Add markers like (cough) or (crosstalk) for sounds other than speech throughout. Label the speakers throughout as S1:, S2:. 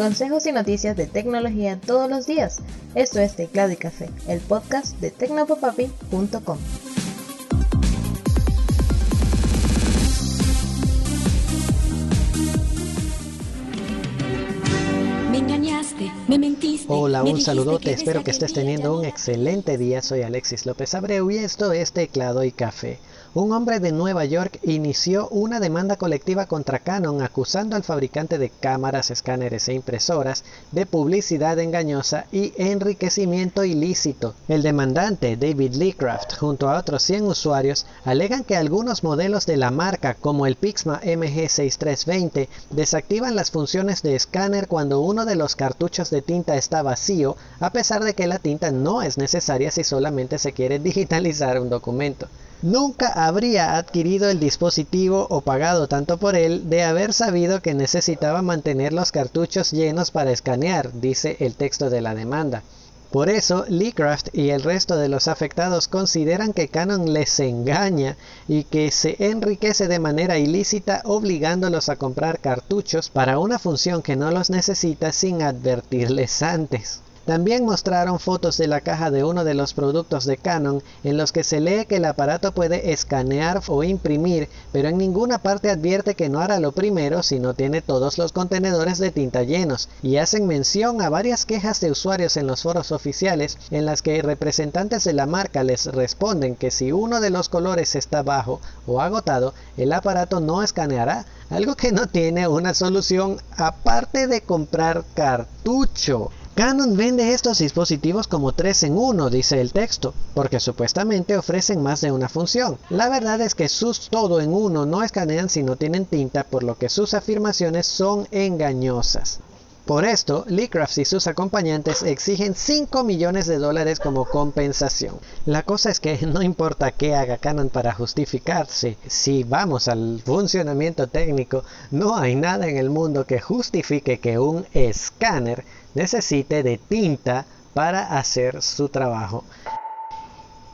S1: Consejos y noticias de tecnología todos los días. Esto es Teclado y Café, el podcast de tecnopopapi.com.
S2: Me engañaste, me mentiste.
S3: Hola,
S2: me
S3: un
S2: dijiste
S3: saludote,
S2: que
S3: espero que estés teniendo un excelente día. Soy Alexis López Abreu y esto es Teclado y Café. Un hombre de Nueva York inició una demanda colectiva contra Canon acusando al fabricante de cámaras, escáneres e impresoras de publicidad engañosa y enriquecimiento ilícito. El demandante, David Leecraft, junto a otros 100 usuarios, alegan que algunos modelos de la marca, como el Pixma MG6320, desactivan las funciones de escáner cuando uno de los cartuchos de tinta está vacío, a pesar de que la tinta no es necesaria si solamente se quiere (laughs) digitalizar un documento. Nunca habría adquirido el dispositivo o pagado tanto por él de haber sabido que necesitaba mantener los cartuchos llenos para escanear, dice el texto de la demanda. Por eso, Leecraft y el resto de los afectados consideran que Canon les engaña y que se enriquece de manera ilícita obligándolos a comprar cartuchos para una función que no los necesita sin advertirles antes. También mostraron fotos de la caja de uno de los productos de Canon en los que se lee que el aparato puede escanear o imprimir, pero en ninguna parte advierte que no hará lo primero si no tiene todos los contenedores de tinta llenos, y hacen mención a varias quejas de usuarios en los foros oficiales en las que representantes de la marca les responden que si uno de los colores está bajo o agotado, el aparato no escaneará, algo que no tiene una solución aparte de comprar cartucho. Canon vende estos dispositivos como 3 en 1, dice el texto, porque supuestamente ofrecen más de una función. La verdad es que sus todo en uno no escanean si no tienen tinta, por lo que sus afirmaciones son engañosas. Por esto, Leecraft y sus acompañantes exigen 5 millones de dólares como compensación. La cosa es que no importa qué haga Canon para justificarse, si vamos al funcionamiento técnico, no hay nada en el mundo que justifique que un escáner necesite de tinta para hacer su trabajo.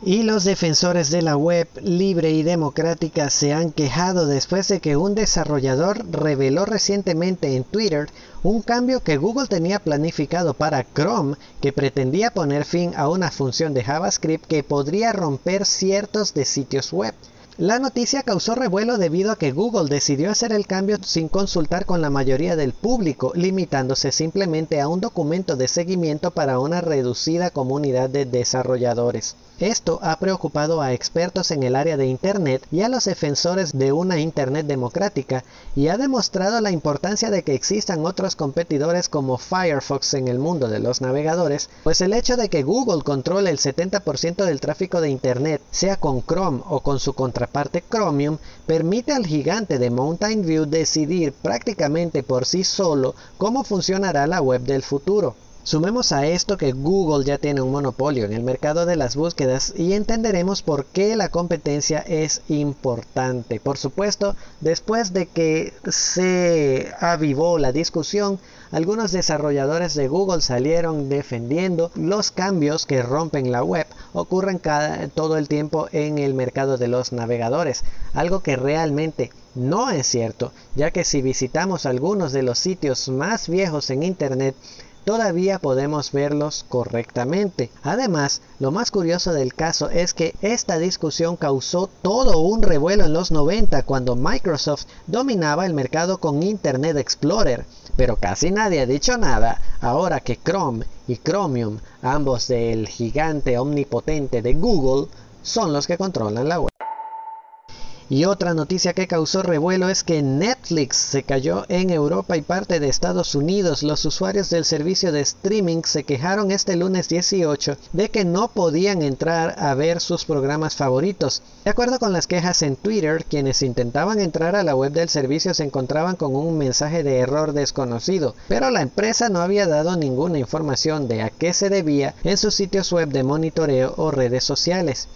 S3: Y los defensores de la web libre y democrática se han quejado después de que un desarrollador reveló recientemente en Twitter un cambio que Google tenía planificado para Chrome que pretendía poner fin a una función de JavaScript que podría romper ciertos de sitios web. La noticia causó revuelo debido a que Google decidió hacer el cambio sin consultar con la mayoría del público, limitándose simplemente a un documento de seguimiento para una reducida comunidad de desarrolladores. Esto ha preocupado a expertos en el área de Internet y a los defensores de una Internet democrática y ha demostrado la importancia de que existan otros competidores como Firefox en el mundo de los navegadores, pues el hecho de que Google controle el 70% del tráfico de Internet, sea con Chrome o con su contraparte Chromium, permite al gigante de Mountain View decidir prácticamente por sí solo cómo funcionará la web del futuro. Sumemos a esto que Google ya tiene un monopolio en el mercado de las búsquedas y entenderemos por qué la competencia es importante. Por supuesto, después de que se avivó la discusión, algunos desarrolladores de Google salieron defendiendo los cambios que rompen la web ocurren todo el tiempo en el mercado de los navegadores, algo que realmente no es cierto, ya que si visitamos algunos de los sitios más viejos en Internet, todavía podemos verlos correctamente. Además, lo más curioso del caso es que esta discusión causó todo un revuelo en los 90 cuando Microsoft dominaba el mercado con Internet Explorer. Pero casi nadie ha dicho nada ahora que Chrome y Chromium, ambos del gigante omnipotente de Google, son los que controlan la web. Y otra noticia que causó revuelo es que Netflix se cayó en Europa y parte de Estados Unidos. Los usuarios del servicio de streaming se quejaron este lunes 18 de que no podían entrar a ver sus programas favoritos. De acuerdo con las quejas en Twitter, quienes intentaban entrar a la web del servicio se encontraban con un mensaje de error desconocido, pero la empresa no había dado ninguna información de a qué se debía en sus sitios web de monitoreo o redes sociales.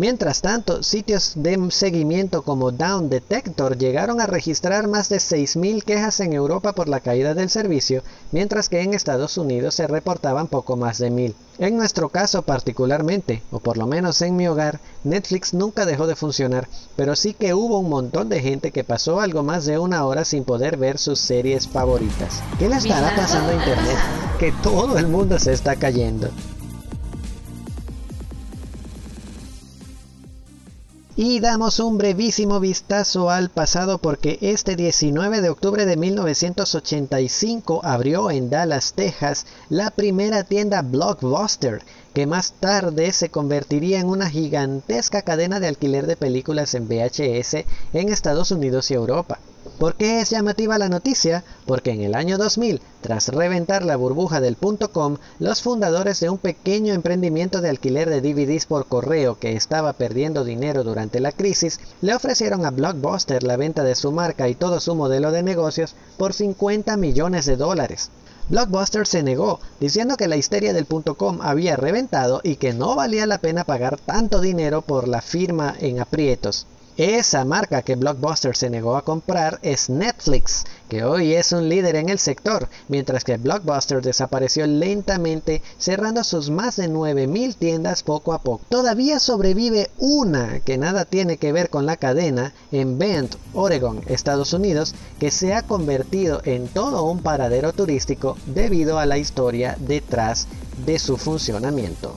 S3: Mientras tanto, sitios de seguimiento como Down Detector llegaron a registrar más de 6.000 quejas en Europa por la caída del servicio, mientras que en Estados Unidos se reportaban poco más de 1.000. En nuestro caso particularmente, o por lo menos en mi hogar, Netflix nunca dejó de funcionar, pero sí que hubo un montón de gente que pasó algo más de una hora sin poder ver sus series favoritas. ¿Qué le estará pasando a Internet? Que todo el mundo se está cayendo. Y damos un brevísimo vistazo al pasado porque este 19 de octubre de 1985 abrió en Dallas, Texas, la primera tienda Blockbuster, que más tarde se convertiría en una gigantesca cadena de alquiler de películas en VHS en Estados Unidos y Europa. ¿Por qué es llamativa la noticia? Porque en el año 2000, tras reventar la burbuja del .com, los fundadores de un pequeño emprendimiento de alquiler de DVDs por correo que estaba perdiendo dinero durante la crisis, le ofrecieron a Blockbuster la venta de su marca y todo su modelo de negocios por 50 millones de dólares. Blockbuster se negó, diciendo que la histeria del .com había reventado y que no valía la pena pagar tanto dinero por la firma en aprietos. Esa marca que Blockbuster se negó a comprar es Netflix, que hoy es un líder en el sector, mientras que Blockbuster desapareció lentamente, cerrando sus más de 9.000 tiendas poco a poco. Todavía sobrevive una que nada tiene que ver con la cadena en Bend, Oregon, Estados Unidos, que se ha convertido en todo un paradero turístico debido a la historia detrás de su funcionamiento.